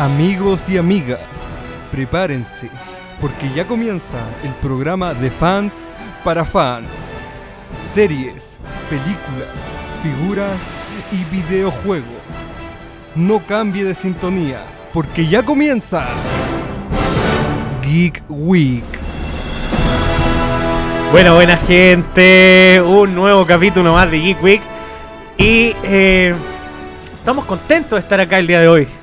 Amigos y amigas, prepárense, porque ya comienza el programa de fans para fans. Series, películas, figuras y videojuegos. No cambie de sintonía, porque ya comienza Geek Week. Bueno, buena gente, un nuevo capítulo más de Geek Week y eh, estamos contentos de estar acá el día de hoy.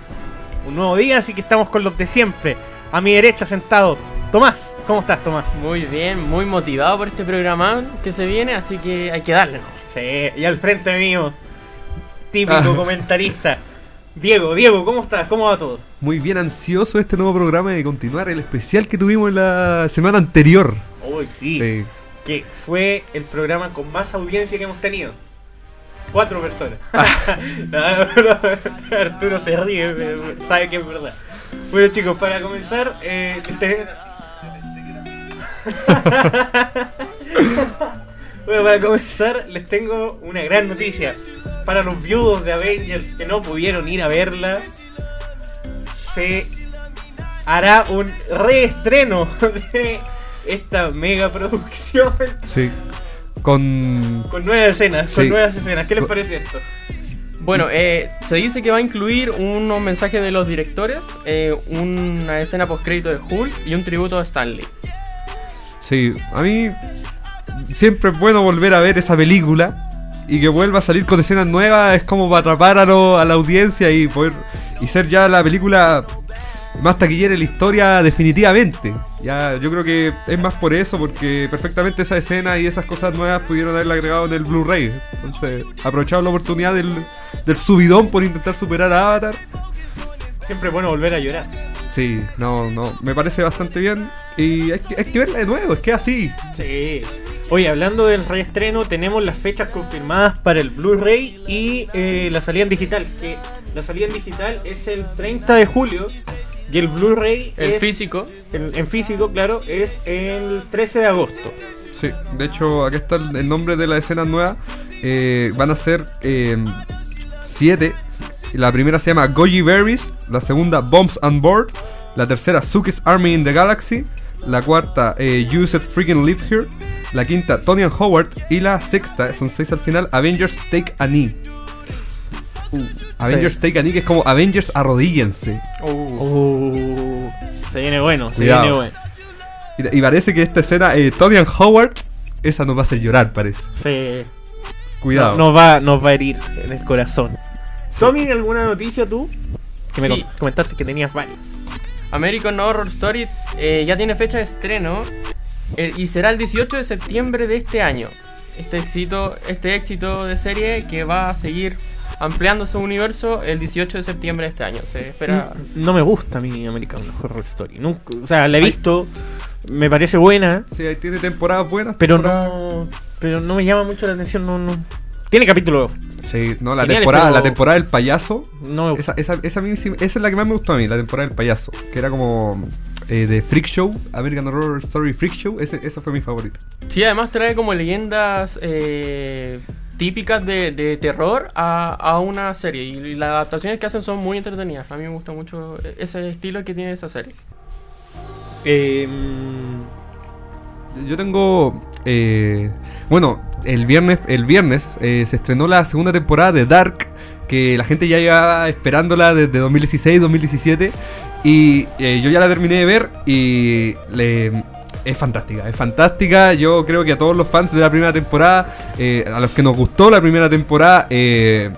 Un nuevo día, así que estamos con los de siempre. A mi derecha sentado, Tomás. ¿Cómo estás, Tomás? Muy bien, muy motivado por este programa que se viene, así que hay que darle. ¿no? Sí, y al frente mío, típico comentarista. Diego, Diego, ¿cómo estás? ¿Cómo va todo? Muy bien ansioso este nuevo programa de continuar el especial que tuvimos la semana anterior. Uy, sí, Sí. que fue el programa con más audiencia que hemos tenido. Cuatro personas. No, Arturo se ríe, pero sabe que es verdad. Bueno chicos, para comenzar, eh, este- bueno, para comenzar les tengo una gran noticia. Para los viudos de Avengers que no pudieron ir a verla, se hará un reestreno de esta mega producción Sí. Con. con nuevas escenas, con Sí. nuevas escenas. ¿Qué les parece esto? Bueno, eh, se dice que va a incluir unos mensajes de los directores, eh, una escena post-crédito de Hulk y un tributo a Stanley. Sí, a mí siempre es bueno volver a ver esa película y que vuelva a salir con escenas nuevas es como para atrapar a, lo- a la audiencia y poder y ser ya la película más taquillera en la historia definitivamente. Ya yo creo que es más por eso porque perfectamente esa escena y esas cosas nuevas pudieron haberla agregado en el Blu-ray. Entonces, aprovechado la oportunidad del, del subidón por intentar superar a Avatar. Siempre es bueno volver a llorar. Sí, no, no, me parece bastante bien y hay que, hay que verla de nuevo, es que así. Sí. Oye, hablando del reestreno, tenemos las fechas confirmadas para el Blu-ray y eh, la salida en digital. Que la salida en digital es el 30 de julio y el Blu-ray El es- físico, en, en físico, claro, es el 13 de agosto. Sí, de hecho, aquí está el, el nombre de la escena nueva. Eh, van a ser eh, siete. La primera se llama Goji Berries. La segunda, Bombs on Board. La tercera, Suki's Army in the Galaxy. La cuarta, eh, You Said Freaking Live Here. La quinta, Tony and Howard. Y la sexta, son seis al final, Avengers Take a Knee. Avengers Take a Knee, que es como Avengers arrodíllense. uh, Uh, se viene bueno, se Cuidado. viene bueno. Y, y parece que esta escena, eh, Tony and Howard, esa nos va a hacer llorar, parece. Se, Cuidado. Nos va, nos va a herir en el corazón. Tommy, ¿alguna noticia tú? Que me Sí. com- comentaste que tenías varias. American Horror Story eh, ya tiene fecha de estreno eh, y será el 18 de septiembre de este año. Este éxito, este éxito de serie que va a seguir ampliando su universo el 18 de septiembre de este año. Se espera. No me gusta a mí American Horror Story. Nunca, o sea, la he visto, me parece buena, Sí, ahí tiene temporadas buenas. pero no, pero no me llama mucho la atención. No, no. Tiene capítulos. Sí, no, la temporada, pero- la temporada del payaso. No me Esa, esa, esa, a mí sí- esa es la que más me gustó a mí, la temporada del payaso. Que era como eh, de Freak Show, American Horror Story Freak Show. Ese, esa fue mi favorita. Sí, además trae como leyendas eh, típicas de, de terror a, a una serie. Y las adaptaciones que hacen son muy entretenidas. A mí me gusta mucho ese estilo que tiene esa serie. Eh, Yo tengo. eh, bueno, el viernes, el viernes eh, se estrenó la segunda temporada de Dark. Que la gente ya llevaba esperándola desde 2016-2017. Y eh, yo ya la terminé de ver. Y le, es fantástica, es fantástica. Yo creo que a todos los fans de la primera temporada, eh, a los que nos gustó la primera temporada, eh,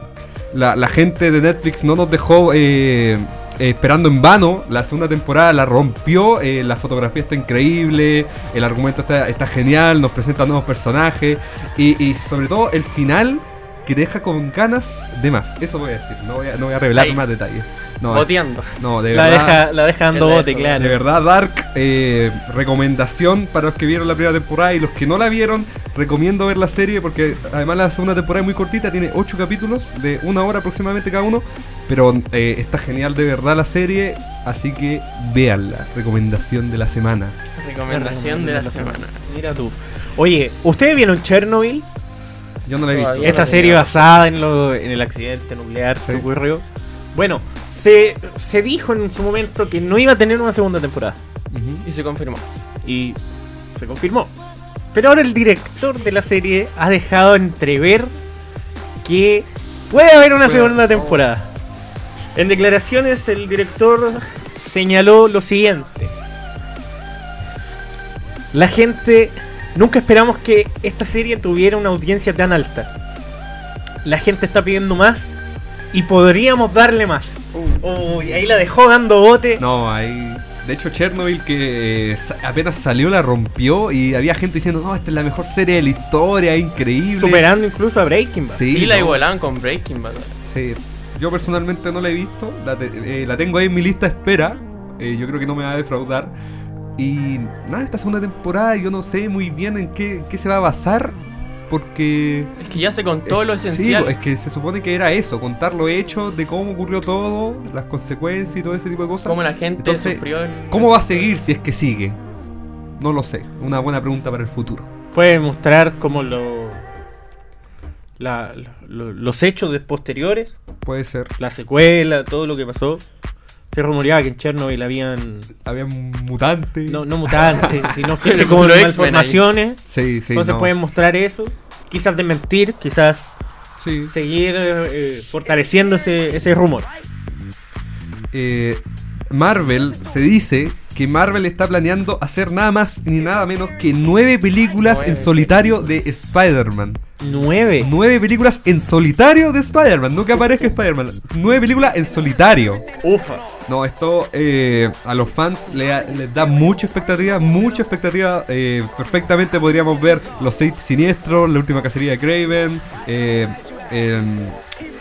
la, la gente de Netflix no nos dejó eh, esperando en vano. La segunda temporada la rompió, la fotografía está increíble, el argumento está, está genial, nos presenta nuevos personajes y, y sobre todo el final que te deja con ganas de más. Eso voy a decir, no voy a, no voy a revelar Ahí. más detalles. No, Boteando. no, de la, verdad. deja, la deja dando bote, eso, claro. De verdad, Dark, eh, recomendación para los que vieron la primera temporada y los que no la vieron, recomiendo ver la serie porque además la segunda temporada es muy cortita, tiene 8 capítulos de una hora aproximadamente cada uno, pero eh, está genial de verdad la serie, así que véanla, recomendación de la semana. Recomendación de la semana. Mira tú. Oye, ¿ustedes vieron Chernobyl? Yo no la he visto. Esta no serie basada en, lo, en el accidente nuclear que Sí. ocurrió. Bueno, se, se dijo en su momento que no iba a tener una segunda temporada. Y se confirmó. Y se confirmó. Pero ahora el director de la serie ha dejado entrever que puede haber una segunda temporada. En declaraciones el director señaló lo siguiente. La gente... Nunca esperamos que esta serie tuviera una audiencia tan alta. La gente está pidiendo más y podríamos darle más. Uy, ahí la dejó dando bote. No, hay. De hecho, Chernobyl, que eh, apenas salió, la rompió y había gente diciendo: No, esta es la mejor serie de la historia, increíble. Superando incluso a Breaking Bad. Sí, Sí, la no. igualaban con Breaking Bad. Sí. Yo personalmente no la he visto, la, te- eh, la tengo ahí en mi lista de espera. eh, yo creo que no me va a defraudar. Y nada, esta segunda temporada yo no sé muy bien en qué, qué se va a basar. Porque. Es que ya se contó lo eh, sí, esencial. es que se supone que era eso, contar lo hecho de cómo ocurrió todo, las consecuencias y todo ese tipo de cosas. Cómo la gente Entonces, sufrió el... ¿Cómo va a seguir si es que sigue? No lo sé. Una buena pregunta para el futuro. Puede mostrar como lo, la- lo- los hechos de posteriores, Puede ser. la secuela, todo lo que pasó. Se rumoreaba que en Chernobyl habían Había un mutante. no, no mutantes, sino gente como malformaciones. Sí, sí. Entonces no. pueden mostrar eso. Quizás desmentir, quizás Sí. seguir eh, fortaleciendo ese, ese rumor. Eh, Marvel se dice que Marvel está planeando hacer nada más ni nada menos que nueve películas en solitario de Spider-Man. Nueve. Nueve películas en solitario de Spider-Man, no que aparezca Spider-Man. Nueve películas en solitario. Ufa. No, esto eh, a los fans le da- les da mucha expectativa, mucha expectativa. eh, perfectamente podríamos ver los seis siniestros, la última cacería de Craven, eh, em,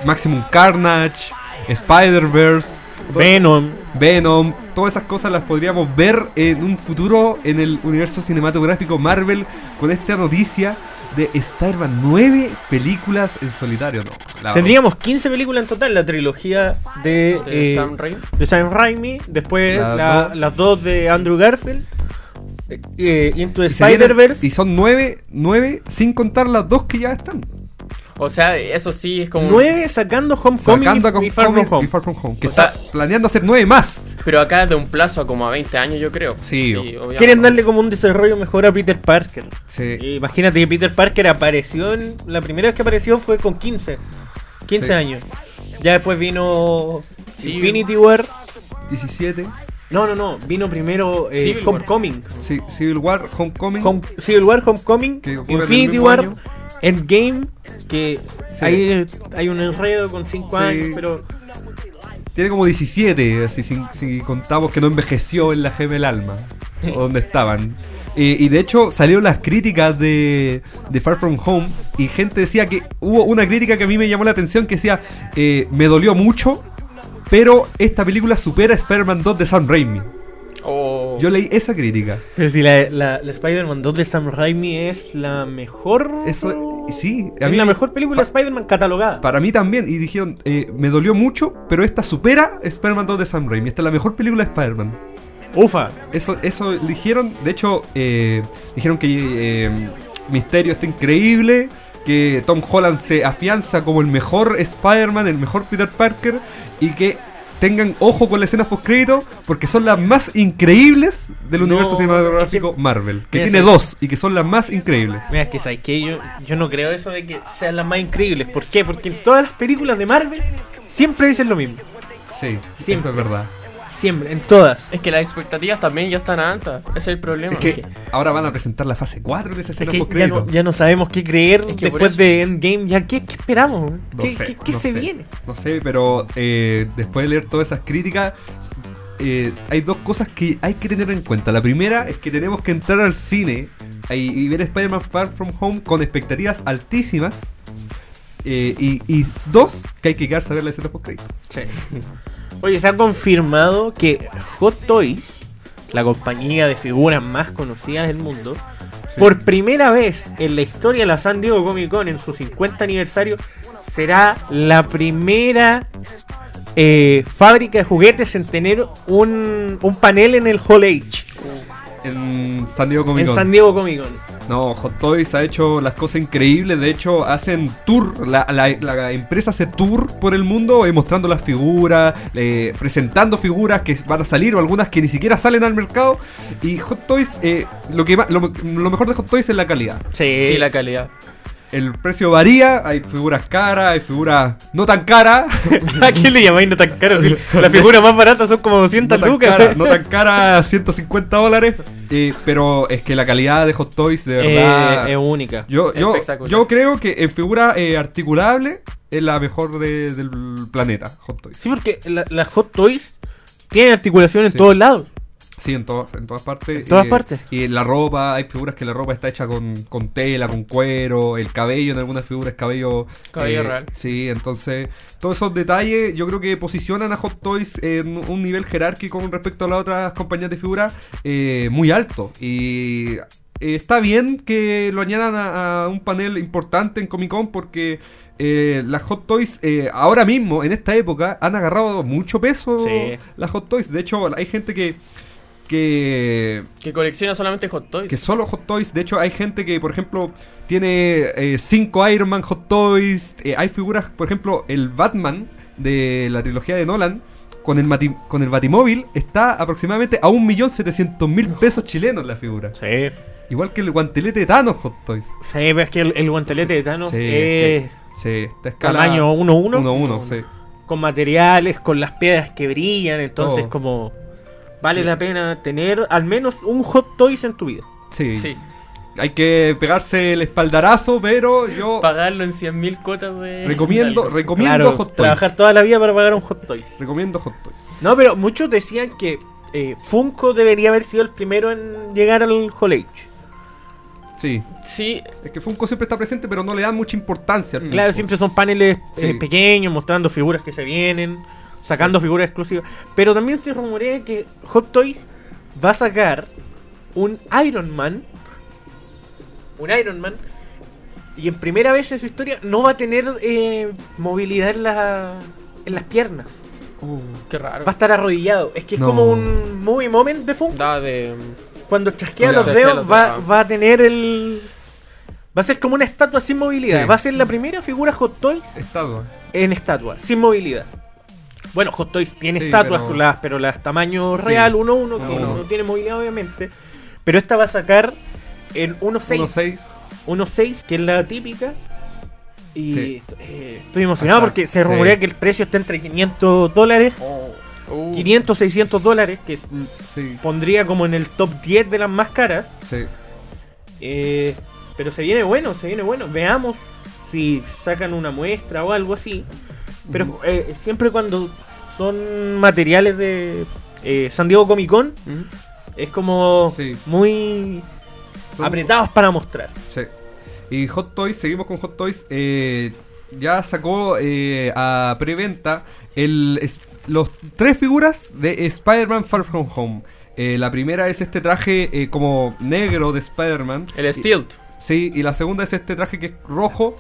Maximum Carnage, Spider-Verse, Venom. Venom, todas esas cosas las podríamos ver en un futuro en el universo cinematográfico Marvel con esta noticia de Spider-Man 9 películas en solitario. No, la- Tendríamos 15 películas en total, la trilogía de, de eh, Sam Raimi. de Sam Raimi, después Las la- dos. las dos de Andrew Garfield, eh, eh, Into Spider-Verse. Y son nueve, nueve sin contar las dos que ya están. O sea, eso sí es como... Nueve sacando Homecoming Sacando y, y Far From Homecoming Home. y Far From Home. Que O está sea- planeando hacer nueve más. Pero acá de un plazo a como a 20 años yo creo. Sí, obviamente. Quieren darle como un desarrollo mejor a Peter Parker. Sí. Imagínate que Peter Parker apareció en. La primera vez que apareció fue con 15. 15 Sí. años. Ya después vino Sí. Infinity War. 17. No, no, no. Vino primero eh, Civil War. Homecoming. Sí, Civil War, Homecoming. Home- Civil War, Homecoming, Infinity War, año. Endgame, que Sí. ahí hay un enredo con 5 Sí. años, pero Tiene como 17, así, si, si contamos que no envejeció en la gema del alma, o donde estaban. Eh, y de hecho salieron las críticas de, de Far From Home y gente decía que hubo una crítica que a mí me llamó la atención que decía, eh, me dolió mucho, pero esta película supera a Spider-Man 2 de Sam Raimi. O- Yo leí esa crítica. pero si la, la, la Spider-Man 2 de Sam Raimi es la mejor Eso, sí, a es mí la me- mejor película de Spider-Man catalogada. Para mí también, y dijeron, eh, me dolió mucho, pero esta supera Spider-Man 2 de Sam Raimi. Esta es la mejor película de Spider-Man. Ufa. Eso, eso dijeron, de hecho, eh, dijeron que eh, Misterio está increíble, que Tom Holland se afianza como el mejor Spider-Man, el mejor Peter Parker, y que tengan ojo con las escenas post-crédito, porque son las más increíbles del No, universo cinematográfico es que- Marvel, que tiene dos, y que son las más increíbles. Mira, es que sabes que yo, yo no creo eso de que sean las más increíbles. ¿Por qué? Porque en todas las películas de Marvel siempre dicen lo mismo. Sí, Siempre. eso es verdad. Siempre, en todas. Es que las expectativas también ya están altas. Ese es el problema. Es que ahora van a presentar la fase 4 de esa Es escena que ya post-crédito. no, ya no sabemos qué creer Es que después de Endgame. ¿Ya qué, qué esperamos? No ¿Qué, sé, qué- qué no se sé. viene? No sé, pero eh, después de leer todas esas críticas, eh, hay dos cosas que hay que tener en cuenta. La primera es que tenemos que entrar al cine y, y ver Spider-Man Far From Home con expectativas altísimas. Eh, y, y dos, que hay que quedarse a ver la escena post crédito. Oye, se ha confirmado que Hot Toys, la compañía de figuras más conocidas del mundo, por primera vez en la historia de la San Diego Comic Con en su 50 aniversario, será la primera eh, fábrica de juguetes en tener un, un panel en el Hall H, En San Diego Comic en Con. San Diego Comic Con. No, Hot Toys ha hecho las cosas increíbles. De hecho, hacen tour. La, la- la empresa hace tour por el mundo eh, mostrando las figuras, eh, presentando figuras que van a salir o algunas que ni siquiera salen al mercado. Y Hot Toys, eh, lo, que lo, lo mejor de Hot Toys es la calidad. Sí, Sí, la calidad. El precio varía, hay figuras caras, hay figuras no tan caras. ¿A quién le llamáis no tan caro? Si la figura más barata son como 200 no tan lucas. cara, no tan cara, 150 dólares. eh, pero es que la calidad de Hot Toys, de verdad. Eh, es única. yo, yo, espectacular. yo creo que en figura eh, articulable es la mejor de- del planeta, Hot Toys. Sí, porque la- las Hot Toys tienen articulación en Sí. todos lados. Sí, en, todas en todas partes. En todas partes. Y la ropa, hay figuras que la ropa está hecha con, con tela, con cuero, el cabello en algunas figuras es cabello... eh, Cabello real. Sí, entonces todos esos detalles yo creo que posicionan a Hot Toys en un nivel jerárquico con respecto a las otras compañías de figuras eh, muy alto. Y eh, está bien que lo añadan a, a un panel importante en Comic Con porque... eh, las Hot Toys eh, ahora mismo, en esta época, han agarrado mucho peso Sí. las Hot Toys. De hecho, hay gente que, que, Que colecciona solamente Hot Toys. que solo Hot Toys. De hecho, hay gente que, por ejemplo, tiene 5 Iron Man Hot Toys. Eh, hay figuras, por ejemplo, el Batman de la trilogía de Nolan. Con el, mati- con el Batimóvil está aproximadamente a 1.700.000 pesos chilenos la figura. Sí. Igual que el guantelete de Thanos Hot Toys. Sí, pero es que el, el guantelete de Thanos Sí, es Sí, esta escala. tamaño 1-1. 1-1, sí. Con materiales, con las piedras que brillan. Entonces, Todo. como. Vale Sí. la pena tener al menos un Hot Toys en tu vida. Sí. Sí. Hay que pegarse el espaldarazo, pero yo Pagarlo en 100.000 cotas de. recomiendo, recomiendo Claro, Hot Toys. trabajar toda la vida para pagar un Hot Toys. Recomiendo Hot Toys. No, pero muchos decían que eh, Funko debería haber sido el primero en llegar al Hall Age. Sí. Sí, Es que Funko siempre está presente, pero no le dan mucha importancia. al Claro, Funko. siempre son paneles eh, pequeños mostrando figuras que se vienen, sacando figuras exclusivas. Pero también se rumorea que Hot Toys va a sacar un Iron Man. Un Iron Man. Y en primera vez en su historia no va a tener eh, movilidad en, la- en las piernas. Uh, qué raro. Va a estar arrodillado. Es que es No. como un movie moment de Funko. Da de. Cuando chasquea los dedos los va, dedos. va a tener el... Va a ser como una estatua sin movilidad. Sí. Va a ser la primera figura Hot Toys Estatua. en estatua, sin movilidad. Bueno, Hot Toys tiene Sí, estatuas, pero- las, pero las tamaño real, 1-1, que Uno, no, uno. tiene movilidad obviamente. Pero esta va a sacar en 1.6. 1.6. 1.6, que es la típica. Y Sí. eh, estoy emocionado porque se rumorea que el precio está entre 500 dólares, Uh, 500, 600 dólares, que mm, pondría como en el top 10 de las más caras. sí. Eh, pero se viene bueno, se viene bueno. Veamos si sacan una muestra o algo así. Pero eh, siempre cuando son materiales de eh, San Diego Comic Con, es como Sí. muy Son- apretados para mostrar. Sí. Y Hot Toys, seguimos con Hot Toys. eh, ya sacó eh, a preventa el, es- los tres figuras de Spider-Man Far From Home. Eh, la primera es este traje eh, como negro de Spider-Man. El Stilt. Sí, y la segunda es este traje que es rojo.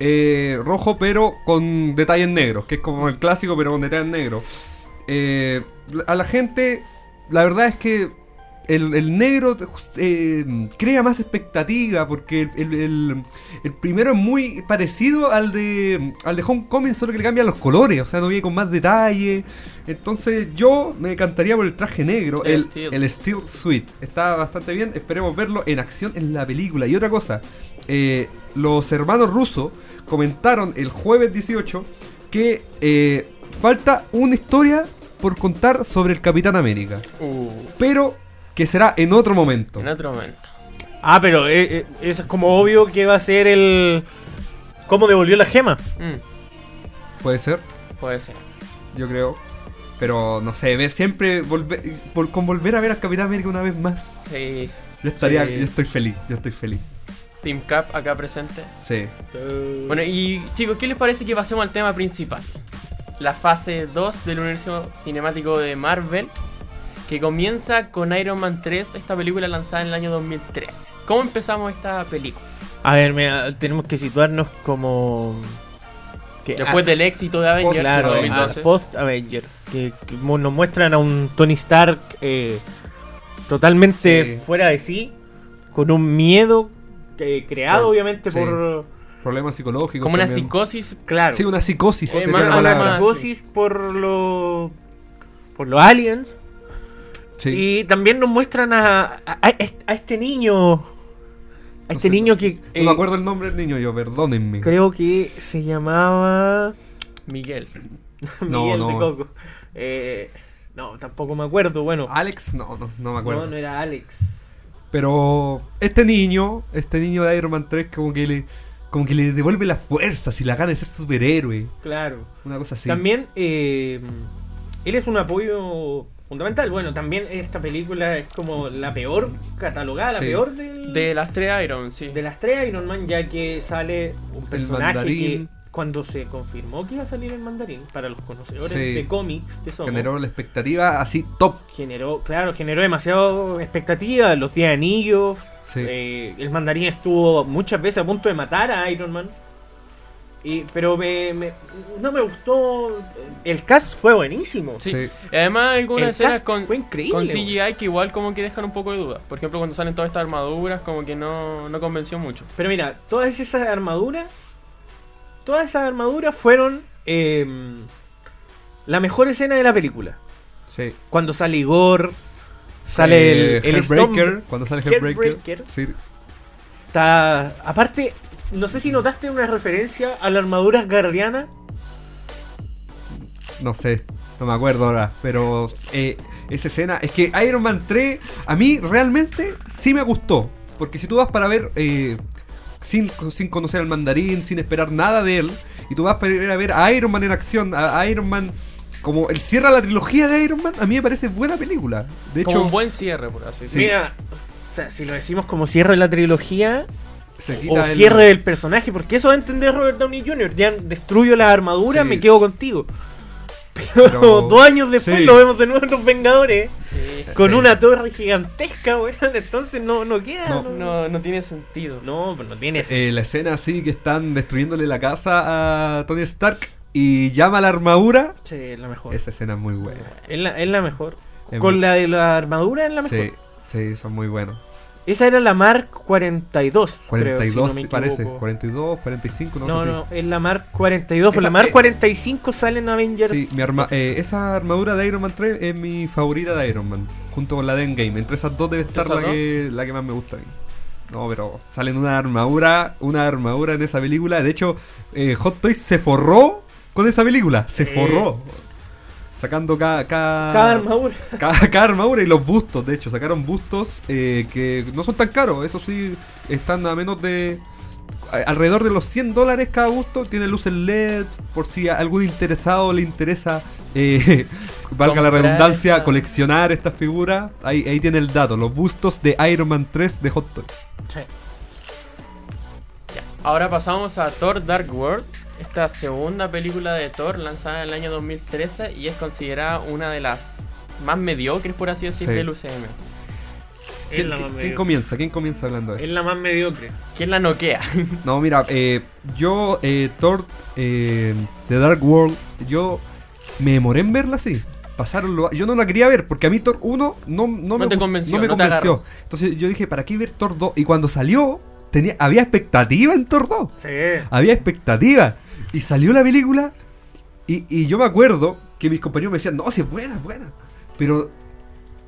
Eh, rojo pero con detalles negros, que es como el clásico pero con detalles negros. Eh, a la gente, la verdad es que el, el negro eh, crea más expectativa porque el, el- primero es muy parecido al de al de Homecoming, solo que le cambian los colores, o sea, no viene con más detalle. Entonces yo me encantaría por el traje negro, El el, Steel. el Steel Suite. Está bastante bien, esperemos verlo en acción en la película. Y otra cosa, eh, los hermanos rusos comentaron el jueves 18 que eh, falta una historia por contar sobre el Capitán América, Uh, pero que será en otro momento. en otro momento. Ah, pero eh, eh, eso es como obvio que va a ser el... ¿Cómo devolvió la gema? Mm, Puede ser, puede ser. yo creo. Pero no sé, ve siempre volver, por- con volver a ver al Capitán América una vez más. Sí. Yo estaría, Sí. yo estoy feliz, yo estoy feliz. Team Cap acá presente. Sí. Bueno, y chicos, ¿qué les parece que pasemos al tema principal? La fase 2 del universo cinemático de Marvel, que comienza con Iron Man 3, esta película lanzada en el año 2013. ¿Cómo empezamos esta película? A ver, mira, tenemos que situarnos como... que- Después del éxito de Avengers Claro, en 2012. post Avengers, que, nos muestran a un Tony Stark eh, totalmente Sí. fuera de sí, con un miedo eh, creado obviamente sí. por... Problemas psicológicos. Como una psicosis. Claro. Sí, una psicosis. Eh, más- una psicosis por los por los aliens Sí. y también nos muestran a, a, a este- a este niño a No este sé, niño que No eh, me acuerdo el nombre del niño yo, perdónenme. creo que se llamaba Miguel. No, Miguel no. de Coco Eh, no tampoco me acuerdo bueno Alex, no, no, no me acuerdo. no no era Alex Pero este niño, este niño de Iron Man 3 como que le como que le devuelve las fuerzas y la gana de ser superhéroe. claro Una cosa así. También eh, él es un apoyo fundamental. Bueno, también esta película es como la peor catalogada, la Sí. peor del- De las tres Iron, sí. de las tres Iron Man, ya que sale un personaje que. Cuando se confirmó que iba a salir el mandarín, para los conocedores Sí. de cómics que somos, Generó la expectativa así top. generó, claro, generó demasiado expectativa, los 10 anillos. Sí. eh, el mandarín estuvo muchas veces a punto de matar a Iron Man. Y, pero me, me- no me gustó. El cast fue buenísimo. Sí. Sí. Y Además, algunas El escenas cast con, fue increíble, con. CGI que igual como que dejan un poco de duda. Por ejemplo, cuando salen todas estas armaduras, como que no, no convenció mucho. Pero mira, todas esas armaduras. Todas esas armaduras fueron. eh, la mejor escena de la película. Sí. Cuando sale Igor. Sale Eh, el, el Hellbreaker, Storm- cuando sale. Hellbreaker. Sí. Está. Aparte, no sé si notaste una referencia a la armadura guardiana. No sé, no me acuerdo ahora, pero eh, esa escena, es que Iron Man 3 a mí realmente sí me gustó, porque si tú vas para ver eh, sin, sin conocer al mandarín, sin esperar nada de él, y tú vas para ir a ver a Iron Man en acción, a, a Iron Man como el cierra la trilogía de Iron Man, a mí me parece buena película. De como hecho, un buen cierre, por así decirlo. Mira, o sea, si lo decimos como cierre de la trilogía. se O el- cierre del personaje, porque eso va a entender Robert Downey Jr. Ya destruyo la armadura, Sí. me quedo contigo. Pero, Pero- dos años después sí. lo vemos de nuevo en los Vengadores. Sí. Con Sí. una torre gigantesca, weón. Entonces no, no queda. No. No, No, no tiene sentido. no, pues no tiene. Eh, la escena así que están destruyéndole la casa a Tony Stark y llama a la armadura. Sí, es la mejor. Esa escena es muy buena. Es la, es la mejor. Es Con muy- la de la armadura es la mejor. Sí, sí, son muy buenos. Esa era la Mark 42. creo, 42 si no parece, equivoco. 42, 45, no, No, sé no, es la Mark 42. Pero Esa- la Mark eh, 45 sale en Avengers. si. Sí, mi arma eh, esa armadura de Iron Man 3 es mi favorita de Iron Man, junto con la de Endgame. Entre esas dos debe estar ¿Esas la que, la que más me gusta a mí. No, pero salen una armadura, una armadura en esa película. De hecho, eh, Hot Toys se forró con esa película, se Sí. forró. Sacando cada, cada, Cada armadura. cada, cada armadura y los bustos, de hecho, sacaron bustos eh, que no son tan caros, eso sí, están a menos de... a- Alrededor de los 100 dólares cada busto, tiene luces LED, por si a algún interesado le interesa, eh, valga la redundancia, esta- coleccionar estas figuras, ahí, ahí tiene el dato, los bustos de Iron Man 3 de Hot Toys. Sí. Ya. Ahora pasamos a Thor Dark World, esta segunda película de Thor lanzada en el año 2013 y es considerada una de las más mediocres, por así decir, Sí. del UCM. Es ¿Quién, la más quién- comienza? ¿Quién comienza hablando de Es la más mediocre. ¿Quién la noquea? No, mira, eh, yo, eh, Thor, eh, The Dark World, yo me demoré en verla así. Pasaron lo- yo no la quería ver porque a mí Thor 1 no, no, me, te convenció, no me te convenció. Entonces yo dije, ¿para qué ver Thor 2? Y cuando salió, tenía, había expectativa en Thor 2. Sí. Había expectativa. Y salió la película y, y yo me acuerdo que mis compañeros me decían, no, si es buena, es buena. Pero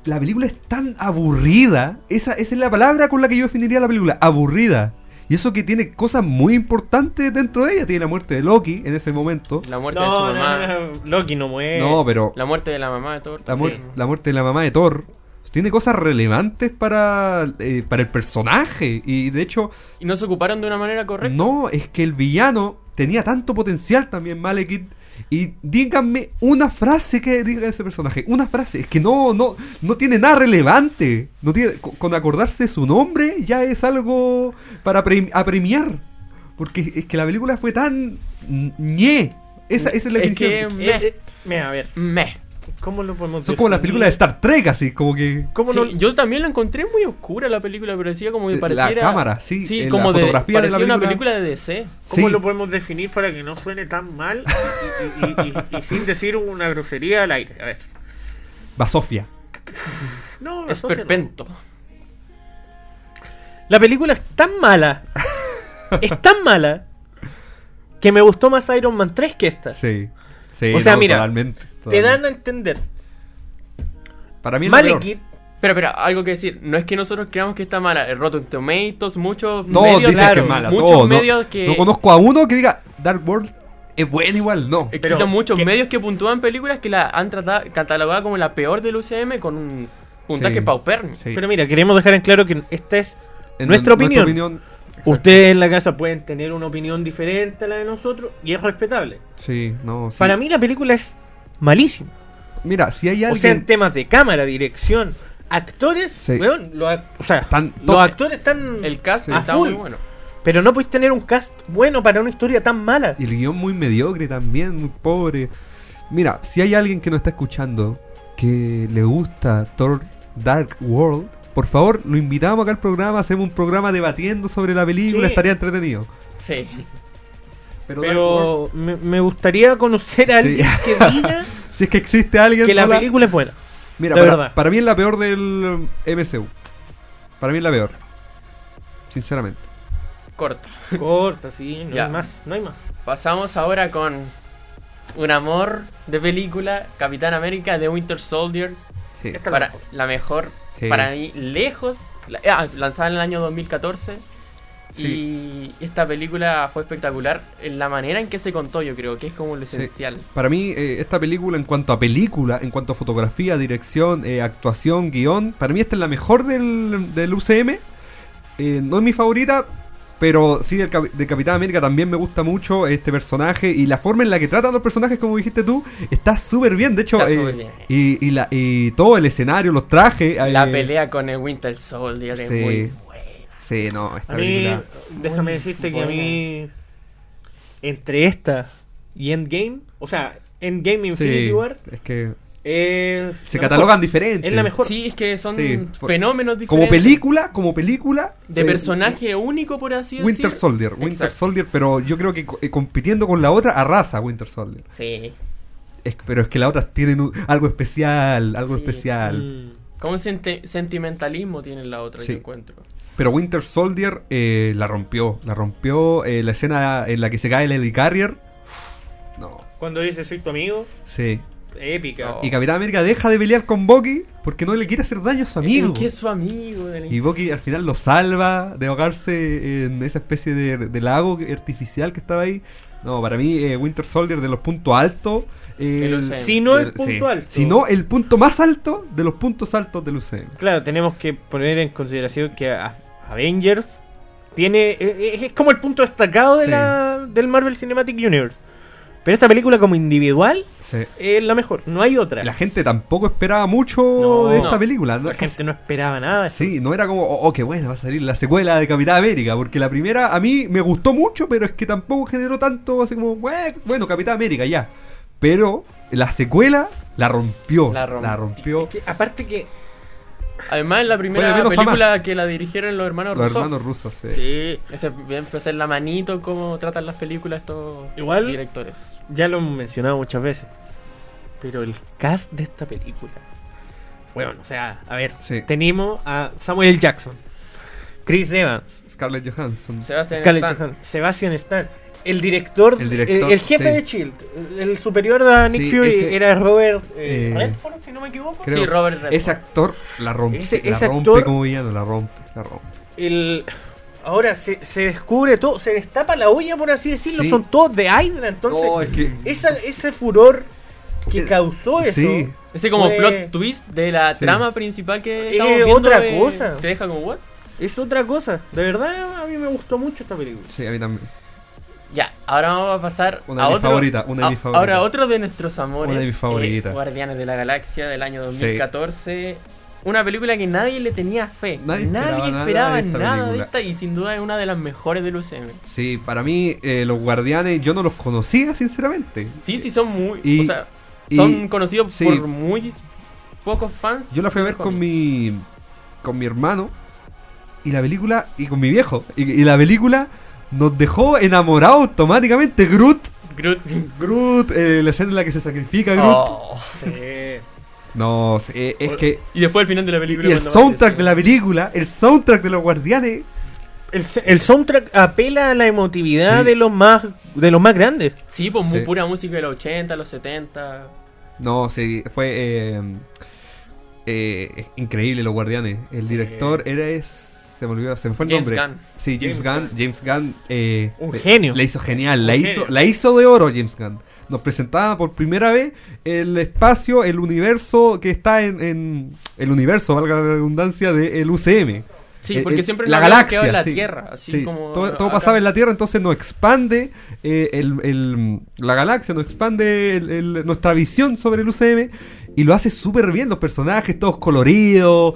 la película es tan aburrida. Esa, esa es la palabra con la que yo definiría la película, aburrida. Y eso que tiene cosas muy importantes dentro de ella. Tiene la muerte de Loki en ese momento. La muerte de su mamá. no, no, Loki no muere. No, pero La muerte de la mamá de Thor. la, la muerte de la mamá de Thor tiene cosas relevantes para, eh, para el personaje. Y de hecho, Y no se ocuparon de una manera correcta. No, es que el villano tenía tanto potencial también, Malekith. Y díganme una frase que diga ese personaje. Una frase. Es que no, no, no tiene nada relevante. No tiene, con, con acordarse su nombre ya es algo para pre- apremiar. Porque es que la película fue tan ñe. Esa, esa es la Es que- definición. Eh, eh, mira, a ver, Meh. ¿Cómo lo podemos Son como las películas de Star Trek, así, como que. ¿Cómo Sí, no- Yo también la encontré muy oscura la película, pero decía como que La pareciera. cámara, sí, eh, la como de, fotografía de la parecía una película. de DC. ¿Cómo Sí. lo podemos definir para que no suene tan mal y, y- y- y sin decir una grosería al aire? A ver. Basofia. No, Es Sofía no. perpento. La película es tan mala, es tan mala, que me gustó más Iron Man 3 que esta. Sí. Sí, O sea, mira, totalmente, Te dan a entender. Para mí. Malekith, Pero, pero, algo que decir, no es que nosotros creamos que está mala, el Rotten Tomatoes, muchos Todos medios, dicen claro, que es mala. muchos todos, no- medios que No conozco a uno que diga Dark World es buena igual, no. existen Pero, muchos ¿qué? medios que puntúan películas que la han tratado, catalogado como la peor del UCM con un puntaje Sí. Pero mira, queremos dejar en claro que esta es En nuestra opinión. Ustedes en la casa pueden tener una opinión diferente a la de nosotros y es respetable. Sí, no. sí. Para mí la película es malísima. Mira, si hay O sea, en alguien. temas de cámara, dirección, actores, Sí. weón, los o sea, Están los top. actores están El cast a está full, muy bueno. pero no puedes tener un cast bueno para una historia tan mala. Y el guion muy mediocre también, muy pobre. Mira, si hay alguien que nos está escuchando que le gusta Thor Dark World, por favor, lo invitamos acá al programa, hacemos un programa debatiendo sobre la película, Sí. estaría entretenido. Sí. Pero, me, me gustaría conocer a Sí. alguien que diga si es que existe alguien que la película es buena. Mira, para, mí es la peor del MCU. Para mí es la peor. Sinceramente. Corto. Corta, sí, no Ya. hay más, no hay más. Pasamos ahora con un amor de película, Capitán América de Winter Soldier. Sí. Esta Para, la mejor. la mejor, Sí. para mí, lejos. la- ah, lanzada en el año 2014. Y esta película fue espectacular en la manera en que se contó, yo creo que es como lo Sí. esencial. Para mí, eh, esta película, en cuanto a película, en cuanto a fotografía, dirección, eh, actuación, guion, para mí esta es la mejor del, del UCM. Eh, no es mi favorita, pero sí del Cap- de Capitán América también me gusta mucho este personaje y la forma en la que tratan los personajes, como dijiste tú, está súper bien. De hecho, Está eh, bien. y, y la- y todo el escenario, los trajes. La eh, pelea con el Winter Soldier es sí. muy buena. Sí, no, mí, película. déjame decirte que a mí, entre esta y Endgame, o sea, Endgame Infinity Sí, War, es que es se la catalogan mejor. diferentes. Es la mejor. Sí, es que son Sí, por- fenómenos Como diferentes. película, como película. De eh, personaje único, por así decirlo. Winter Soldier, Winter Exacto. Soldier, pero yo creo que eh, compitiendo con la otra arrasa Winter Soldier. Sí. Es- pero es que las otras tienen un- algo especial, algo Sí. especial. Mm. Como un senti- sentimentalismo tiene la otra, Sí. yo encuentro. Pero Winter Soldier eh, la rompió, la rompió eh, la escena en la que se cae el Helicarrier. No, Cuando dice soy tu amigo, sí. Épica. Oh. Y Capitán América deja de pelear con Bucky porque no le quiere hacer daño a su amigo. Es que es su amigo. Y Bucky al final lo salva de ahogarse en esa especie de, de lago artificial que estaba ahí. No, para mí eh, Winter Soldier de los puntos altos. eh. Si no el punto sí. alto. Si no el punto más alto de los puntos altos del UCM. Claro, tenemos que poner en consideración que a- Avengers tiene eh, es, es como el punto destacado de Sí. la, del Marvel Cinematic Universe. Pero esta película como individual Sí. es la mejor, no hay otra. La gente tampoco esperaba mucho No, de esta no. película. ¿no? La gente no esperaba nada. Sí, no era como, oh, oh, qué buena, va a salir la secuela de Capitán América, porque la primera a mí me gustó mucho, pero es que tampoco generó tanto, así como, "Bue- bueno, Capitán América ya. Pero la secuela la rompió, La la rompió. rompió. Es que, aparte que Además, es la primera película que la dirigieron los hermanos Los Russo. hermanos rusos, sí. sí, Ese empezó a ser la manito cómo tratan las películas estos Igual- directores. ya lo hemos mencionado muchas veces. Pero el cast de esta película. Bueno, o sea, a ver, Sí. tenemos a Samuel Jackson, Chris Evans, Scarlett Johansson. Sebastian Scarlett Stan. Johansson, Sebastian Stan, el director, El director, el, el jefe sí. de Shield, el, superior de Nick Sí, Fury ese- era Robert eh, eh, Redford, si no me equivoco. Creo- Sí, Robert Redford. Ese actor la rompe, Ese- la ese rompe actor- como villano, la rompe, la rompe. El, ahora se, se descubre todo, se destapa la olla, por así decirlo, Sí. son todos de Hydra, entonces No, es que- esa, ese furor que Es- causó eso. sí. Ese como fue- plot twist de la Sí. trama principal que Es estamos viendo. otra eh, cosa. Te deja como, ¿what? Es otra cosa. De verdad, a mí me gustó mucho esta película. Sí, a mí también. Ya, ahora vamos a pasar Una a de otro. una de a- mis favoritas. Ahora otro de nuestros amores. Una de mis eh, favoritas. Guardianes de la Galaxia del año 2014. Una película que nadie le tenía fe. Nadie Nadie, esperaba nada de esta nada de película. esta y sin duda es una de las mejores del UCM. Sí, para mí eh, los guardianes yo no los conocía, sinceramente. Sí, sí, son muy. Y- o sea, y- son conocidos sí. por muy pocos fans. Yo la fui a ver con mi con mi hermano y la película y con mi viejo y, y la película nos dejó enamorados automáticamente Groot, Groot. Groot, eh, la escena en la que se sacrifica Groot. Oh. No, sé, eh, es que Y después al final de la película. y el soundtrack aparece. de la película, el soundtrack de los guardianes el, el soundtrack apela a la emotividad Sí. de los más de los más grandes. Sí, pues muy Sí. pura música de los 80, los 70. No, sí, fue eh, eh, increíble Los Guardianes. El director era es se me olvidó, se me fue el James nombre. Gunn. Sí, James, James Gunn, James Gunn eh, Un genio. La hizo genial, la Un hizo, genio. la hizo de oro James Gunn. Nos presentaba por primera vez el espacio, el universo que está en, en el universo, valga la redundancia, del UCM. Sí, Eh, porque eh, siempre la galaxia en la sí. Tierra. Así Sí, como todo, pasaba en la Tierra, entonces nos expande eh, el, el- la galaxia, nos expande el- el- nuestra visión sobre el UCM y lo hace súper bien, los personajes todos coloridos.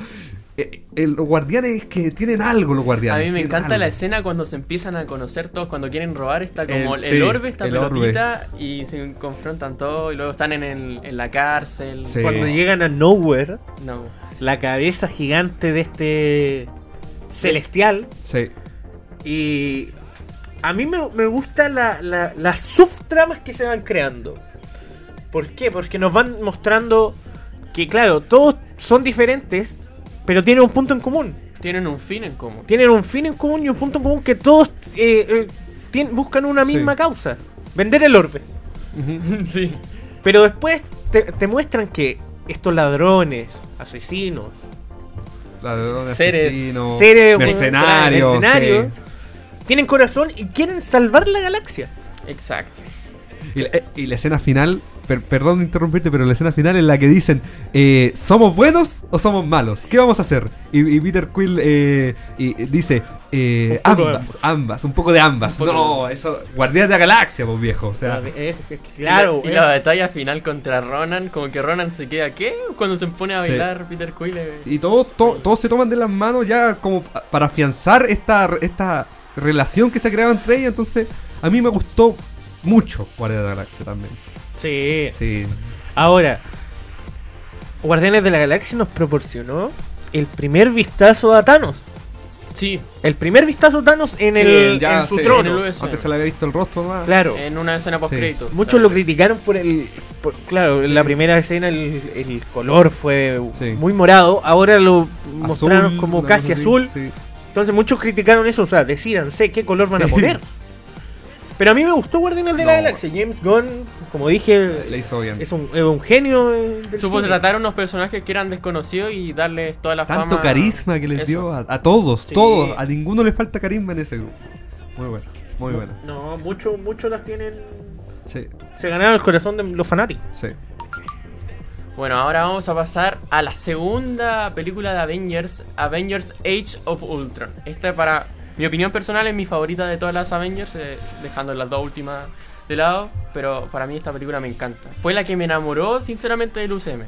Eh, eh, los guardianes que tienen algo, los A guardianes. mí me encanta la escena cuando se empiezan a conocer todos, cuando quieren robar, está como El- el, sí, orbe, esta el orbe. pelotita, y se confrontan todos, y luego están en, el- en la cárcel. Sí. Cuando llegan a Nowhere, No. la cabeza gigante de este celestial Sí. y a mí me, me gusta la, la- las subtramas que se van creando. ¿Por qué? Porque nos van mostrando que claro, todos son diferentes, pero tienen un punto en común. Tienen un fin en común. Tienen un fin en común y un punto en común que todos eh, eh, tien- buscan una Sí. misma causa. Vender el orbe. Sí. Pero después te, te muestran que estos ladrones, asesinos, Ladrones, Seres- asesinos, seres mercenarios. mercenarios, sí. tienen corazón y quieren salvar la galaxia. Exacto. Y, la- y la escena final, per- perdón de interrumpirte, pero la escena final en la que dicen, eh, ¿somos buenos o somos malos? ¿Qué vamos a hacer? Y, y Peter Quill eh, y, dice, eh, de ambas, ambas, un poco de ambas. Poco no, eso, guardián de la galaxia, pues viejo. O sea, Es- es- claro, Y la, y la es- batalla final contra Ronan, como que Ronan se queda, ¿qué? Cuando se pone a Sí. bailar Peter Quill. eh, y todos to- todos se toman de las manos ya como pa- para afianzar esta, esta relación que se ha creado entre ellos. Entonces, a mí me gustó mucho Guardián de la Galaxia también. Sí. Sí. Ahora, Guardianes de la Galaxia nos proporcionó el primer vistazo a Thanos. Sí, El primer vistazo a Thanos en, Sí, el, ya en su trono. En. Antes se le había visto el rostro más. Claro. en una escena post crédito. Muchos lo criticaron por el. por- claro, en la primera escena el, el color fue Sí. muy morado. Ahora lo mostraron Azul, como una casi azul. sí. Entonces muchos criticaron eso. O sea, decídanse qué color van a poner. Pero a mí me gustó Guardianes de la. Galaxia. James Gunn, como dije, Le hizo bien. es un, es un genio. Supo cine. tratar unos personajes que eran desconocidos y darles toda la Tanto fama. carisma que les Eso. dio a, a todos, Sí. todos. A ninguno le falta carisma en ese grupo. Muy bueno, muy bueno. No, muchos muchos las tienen. Sí, Se ganaron el corazón de los fanáticos. sí. Bueno, ahora vamos a pasar a la segunda película de Avengers, Avengers Age of Ultron. Esta para mi opinión personal es mi favorita de todas las Avengers, eh, dejando las dos últimas de lado, pero para mí esta película me encanta. Fue la que me enamoró sinceramente del UCM.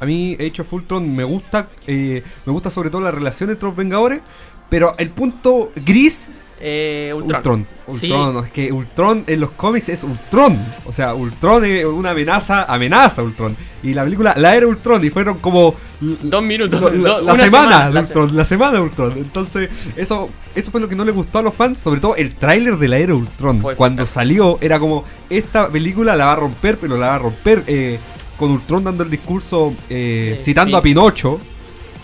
A mí, Age of Ultron me gusta. eh, me gusta sobre todo la relación entre los Vengadores. Pero el punto gris. Eh, Ultron. Ultron. Sí. Es que Ultron en los cómics es Ultron. O sea, Ultron es una amenaza. Amenaza Ultron. Y la película la era Ultron. Y fueron como. Dos minutos, la, do- la una semana, semana, de Ultron, la semana de Ultron. Entonces, eso, eso fue lo que no le gustó a los fans, sobre todo el tráiler de la era Ultron. Fue Cuando fantástico. salió, era como, esta película la va a romper, pero la va a romper eh, con Ultron dando el discurso, eh, Eh, citando sí. a Pinocho.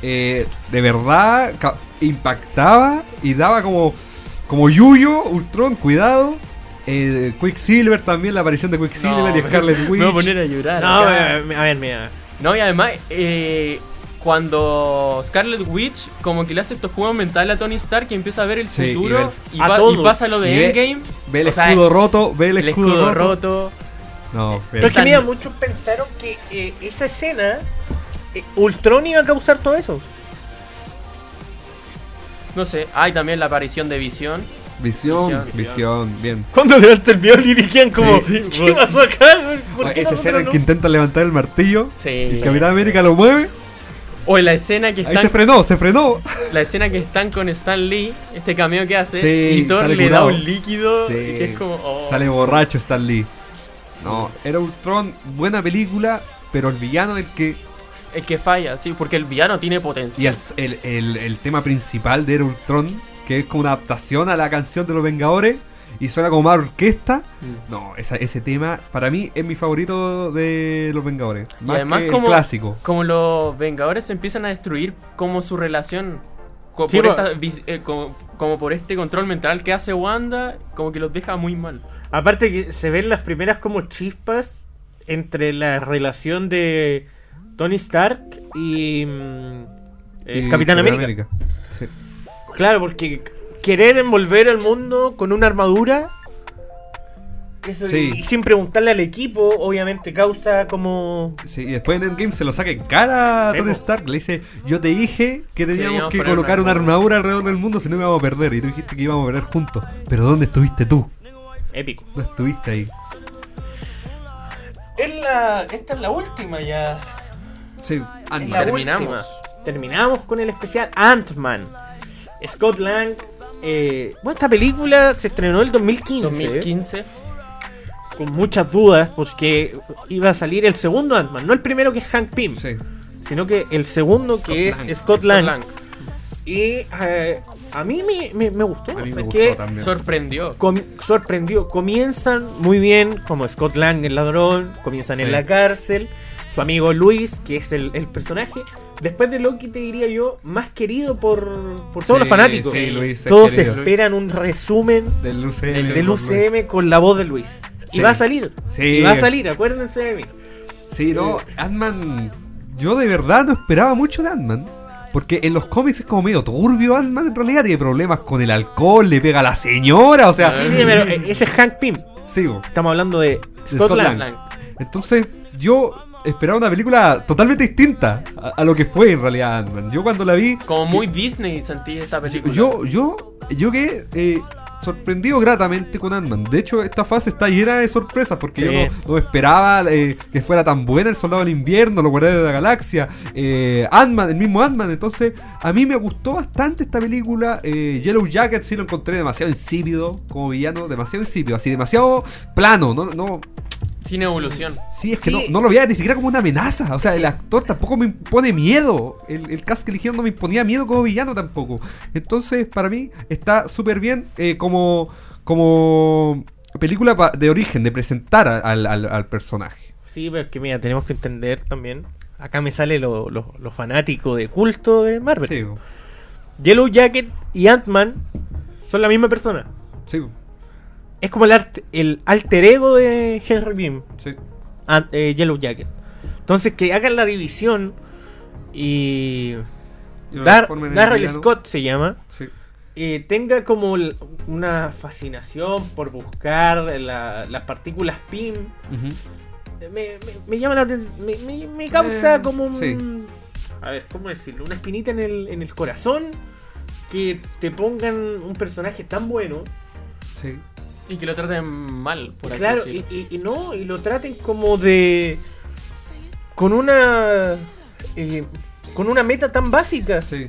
Eh, de verdad, impactaba y daba como, como Yuyo, Ultron, cuidado. Eh, Quicksilver también, la aparición de Quicksilver No, y Scarlet me Witch. voy a poner a llorar. No, acá. a ver, mira. No, y además, eh, cuando Scarlet Witch como que le hace estos juegos mentales a Tony Stark y empieza a ver el Sí, y futuro y, pasa lo de Y ve- Endgame. Ve el o sea, escudo roto, ve el, el escudo, escudo roto. roto. No, Pero es que mira, muchos pensaron que eh, esa escena, eh, Ultron iba a causar todo eso. No sé, hay también la aparición de Visión. Visión, Visión, bien. Cuando levanta el violín y quedan como, Sí, ¿qué pasó acá? ¿Por qué Esa nosotros escena en no? que intenta levantar el martillo y Sí. el Capitán América lo mueve. O en la escena que Ahí están se frenó, se frenó. la escena que están con Stan Lee, este cameo que hace, Sí, y Thor sale le curado. da un líquido Sí. que es como oh. Sale borracho Stan Lee. No, era Ultron, buena película, pero el villano el que. El que falla, sí, porque el villano tiene Y potencia. el, el, el- el tema principal de Era Ultron, que es como una adaptación a la canción de los Vengadores, y suena como más orquesta. Mm. No, esa- ese tema para mí es mi favorito de los Vengadores. Y Más además que el como, clásico. como los Vengadores se empiezan a destruir como su relación co- Sí, por po- esta eh, como, como por este control mental que hace Wanda, como que los deja muy mal. Aparte que se ven las primeras como chispas entre la relación de Tony Stark y mm, el Y Capitán América. Sí. Claro, porque querer envolver al mundo con una armadura eso, Sí. y, y sin preguntarle al equipo, obviamente causa como Sí, y después en Endgame se lo saca en cara a Sí, Tony po. Stark. Le dice: Yo te dije que teníamos Teníamos que colocar una una armadura alrededor del mundo si no íbamos a perder. Y tú dijiste que íbamos a perder juntos. Pero ¿dónde estuviste tú? épico. No estuviste ahí. Es la, esta es la última ya. Sí, Ant-Man. Terminamos. Terminamos con el especial Ant-Man. Scott Lang. eh, bueno, esta película se estrenó el 2015. 2015. Con muchas dudas, porque iba a salir el segundo Ant-Man. No el primero que es Hank Pym, Sí. sino que el segundo que Scott es Lang. Scott Lang. Lang. Y eh, a mí me, me- me gustó. A mí me porque gustó también. Sorprendió. com- sorprendió. Comienzan muy bien, como Scott Lang, el ladrón. Comienzan en la cárcel. Su amigo Luis, que es el, el personaje. Después de Loki, te diría yo, más querido por, por todos Sí, los fanáticos. sí, Luis Todos querido. esperan un resumen Del UCM. del con la voz de Luis. Y va a salir. Sí. Y va a salir, acuérdense de mí. Sí, no, Ant-Man. Yo de verdad no esperaba mucho de Ant-Man. Porque en los cómics es como medio turbio Ant-Man en realidad. Tiene problemas con el alcohol, le pega a la señora. O sea, Sí, sí, pero eh, ese es Hank Pym. sí, bo. Estamos hablando de Scott, Scott Lang. Lang. Entonces, yo esperaba una película totalmente distinta a, a lo que fue en realidad Ant-Man. Yo cuando la vi. Como muy Disney sentí esta película. Yo, yo, yo quedé eh, sorprendido gratamente con Ant-Man. De hecho, esta fase está llena de sorpresas porque Sí. yo no, no esperaba eh, que fuera tan buena el Soldado del Invierno, los Guardianes de la Galaxia, eh, Ant-Man, el mismo Ant-Man. Entonces, a mí me gustó bastante esta película. Eh, Yellow Jacket sí lo encontré demasiado insípido como villano, demasiado insípido, así demasiado plano. No, no, Sin evolución. Sí, es que Sí. no, no lo veía ni siquiera como una amenaza. O sea, el actor tampoco me impone miedo. El, el cast que eligieron no me imponía miedo como villano tampoco. Entonces, para mí, está súper bien eh, como, como película pa- de origen, de presentar al- al personaje. Sí, pero es que mira, tenemos que entender también. Acá me sale lo, lo- lo fanático de culto de Marvel. Sí, Yellow Jacket y Ant-Man son la misma persona. sí, Es como el, art- el alter ego de Henry Pym, sí. Ant- eh, Yellow Jacket. Entonces, que hagan la división y. Dar- Darrell. Scott se llama. Sí. eh, tenga como una fascinación por buscar la- las partículas PIM. Ujú. Me, me- me llama la atención. Me, me- me causa Eh, como un. sí. A ver, ¿cómo decirlo? Una espinita en el, en el corazón. Que te pongan un personaje tan bueno. Sí. Y que lo traten mal, por así claro, y, decirlo. y- y no, y lo traten como de. Con una. eh, con una meta tan básica. Sí.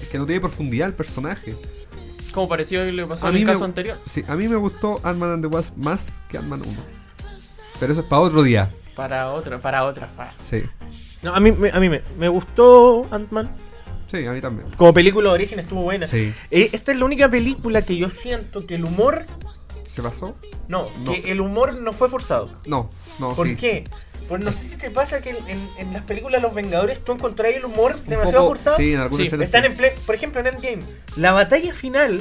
Es que no tiene profundidad el personaje. Como pareció que le pasó A en el me- caso anterior. Sí, a mí me gustó Ant-Man and the Wasp más que Ant-Man 1. Pero eso es para otro día. Para otra, para otra fase. Sí. No, a mí, me- a mí me, me gustó Ant-Man. Sí, a mí también. Como película de origen estuvo buena. Sí. Eh, esta es la única película que yo siento que el humor. ¿Se pasó? No, No. que el humor no fue forzado. No, no, ¿Por sí. qué? Pues no sé si te pasa que en, en las películas de los Vengadores tú encontrás el humor Un demasiado poco- forzado. Sí, en algunas Sí, Están en ple- por ejemplo, en Endgame, la batalla final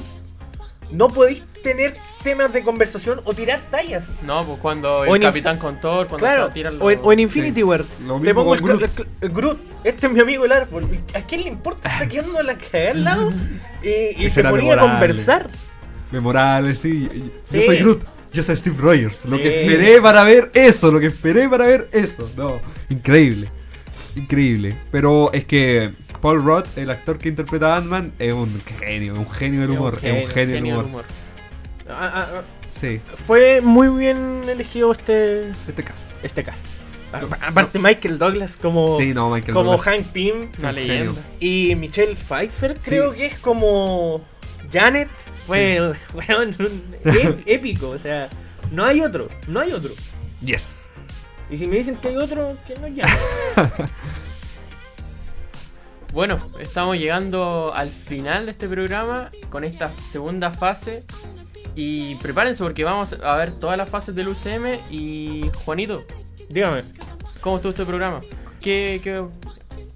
no podéis tener temas de conversación o tirar tallas. No, pues cuando O el Capitán con Thor, cuando Claro, se tiran los... o en, o en Infinity Sí. War. Te pongo el, Groot. el- Groot. Este es mi amigo el árbol. ¿A quién le importa? Está quedando la cagada al lado. Y, se ponía a conversar. Memorable, sí. Yo soy Groot. Yo soy Steve Rogers. Lo que esperé para ver eso. Lo que esperé para ver eso. No, increíble. Increíble. Pero es que Paul Roth, el actor que interpreta a Ant-Man, es un genio. Un genio del humor. Es un genio del Genio humor. del humor. Ah, ah, ah. Sí, Fue muy bien elegido este, este cast. este cast. Aparte Michael Douglas como, Sí, no, Michael como Douglas. Hank Pym Una Un leyenda. y Michelle Pfeiffer creo que es como Janet. Fue weón, ép- épico, o sea, no hay otro, no hay otro. Yes. Y si me dicen que hay otro, que no Janet. Bueno, estamos llegando al final de este programa con esta segunda fase. Y prepárense porque vamos a ver todas las fases del UCM. Y Juanito, Dígame. ¿cómo estuvo este programa? ¿Qué, qué-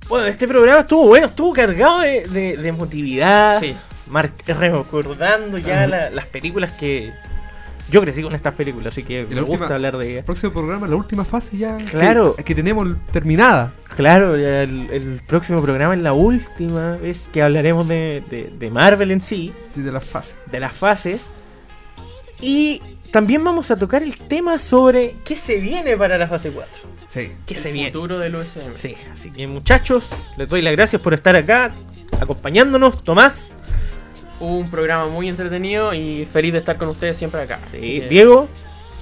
Bueno, este programa estuvo bueno, estuvo cargado de, de, de emotividad. Sí. Mar- recordando ya la- las películas que. Yo crecí con estas películas, así que Y me gusta última- hablar de El ellas. próximo programa, la última fase ya. que- Claro. Que, tenemos terminada. Claro, el, el próximo programa es la última vez que hablaremos de, de- de Marvel en sí, Sí, de la fase. de las fases. Y también vamos a tocar el tema sobre qué se viene para la fase 4. Sí. ¿Qué el se viene? futuro del USM. Sí, así que muchachos, les doy las gracias por estar acá, acompañándonos. Tomás, Un programa muy entretenido y feliz de estar con ustedes siempre acá. Sí, que- Diego,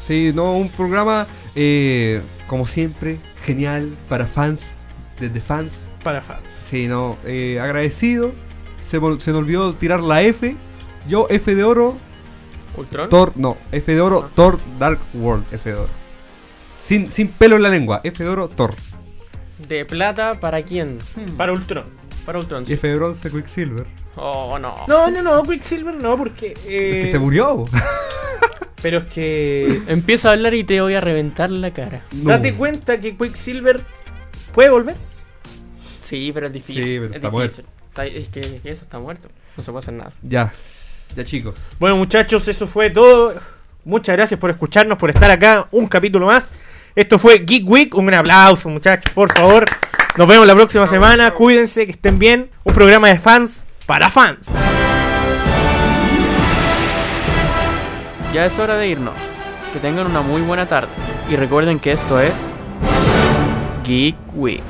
Sí, no, un programa, eh, como siempre, genial para fans, desde fans. para fans. Sí, no, eh, agradecido. Se, me- se me olvidó tirar la F. Yo, F de oro, Ultron. Thor, no, F de oro, Ah. Thor Dark World, F de oro. Sin, sin pelo en la lengua, F de oro, Thor. De plata para quién? Hmm, Para Ultron. para Ultron. Y sí. F de bronce, Quicksilver. Oh, no. No, no, no, Quicksilver no, porque. eh, Es que se murió. Pero es que. Empieza a hablar y te voy a reventar la cara. No. Date cuenta que Quicksilver puede volver. Sí, pero es difícil. Sí, pero es está difícil. Está- es que, que eso está muerto. No se puede hacer nada. Ya, ya chicos. Bueno, muchachos, eso fue todo. Muchas gracias por escucharnos, por estar acá. Un capítulo más. Esto fue Geek Week. Un aplauso, muchachos, por favor. Nos vemos la próxima semana. Cuídense, que estén bien. Un programa de fans para fans. Ya es hora de irnos. Que tengan una muy buena tarde. Y recuerden que esto es Geek Week.